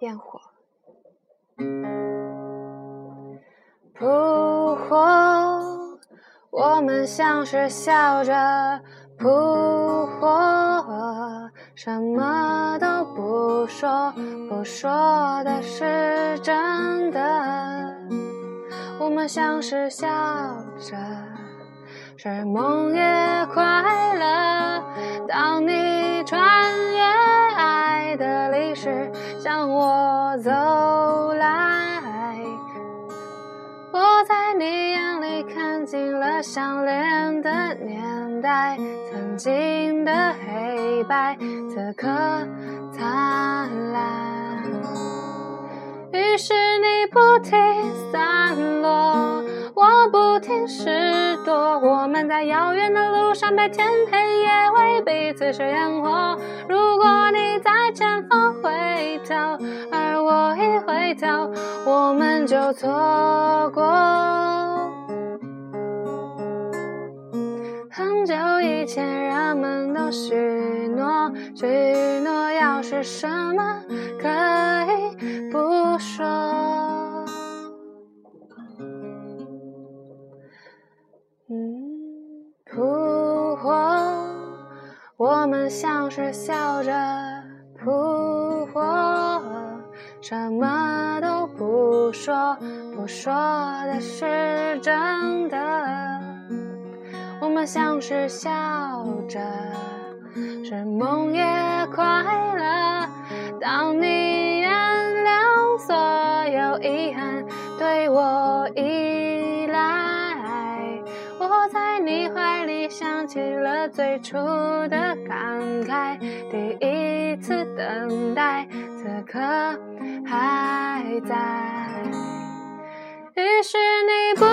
焰火，扑火，我们像是笑着扑火，什么都不说，不说的是真的。我们像是笑着，是梦也快乐。当你穿的年代，曾经的黑白，此刻灿烂。于是你不停散落，我不停拾掇。我们在遥远的路上，白天黑夜为彼此是烟火。如果你在前方回头，而我一回头，我们就错过。前，人们都许诺，许诺要是什么可以不说。嗯，扑火，我们像是笑着扑火，什么都不说，不说的是真的。我们像是笑着，是梦也快乐。当你原谅所有遗憾，对我依赖，我在你怀里想起了最初的感慨，第一次等待，此刻还在。于是你不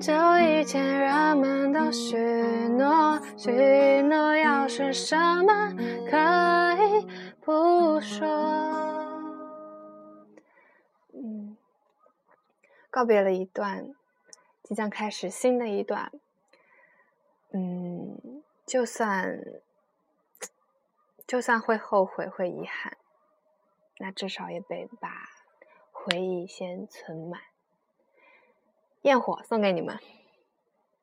很久以前，人们都许诺，许诺要是什么可以不说。嗯，告别了一段，即将开始新的一段。嗯，就算就算会后悔，会遗憾，那至少也得把回忆先存满。焰火送给你们。